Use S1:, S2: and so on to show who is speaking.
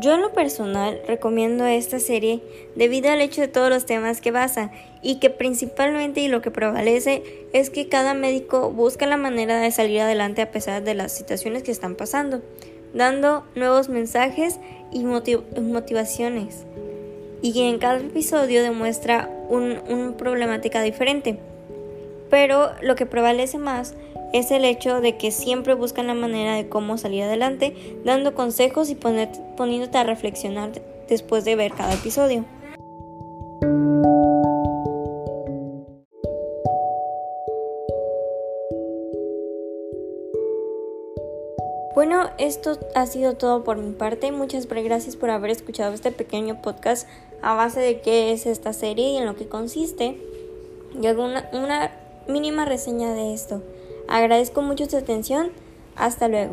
S1: Yo en lo personal recomiendo esta serie debido al hecho de todos los temas que basa y que principalmente y lo que prevalece es que cada médico busca la manera de salir adelante a pesar de las situaciones que están pasando, dando nuevos mensajes y motivaciones. Y en cada episodio demuestra una problemática diferente. Pero lo que prevalece más es el hecho de que siempre buscan la manera de cómo salir adelante, dando consejos y poniéndote a reflexionar después de ver cada episodio. Bueno, esto ha sido todo por mi parte. Muchas gracias por haber escuchado este pequeño podcast a base de qué es esta serie y en lo que consiste. Y hago una mínima reseña de esto. Agradezco mucho su atención. Hasta luego.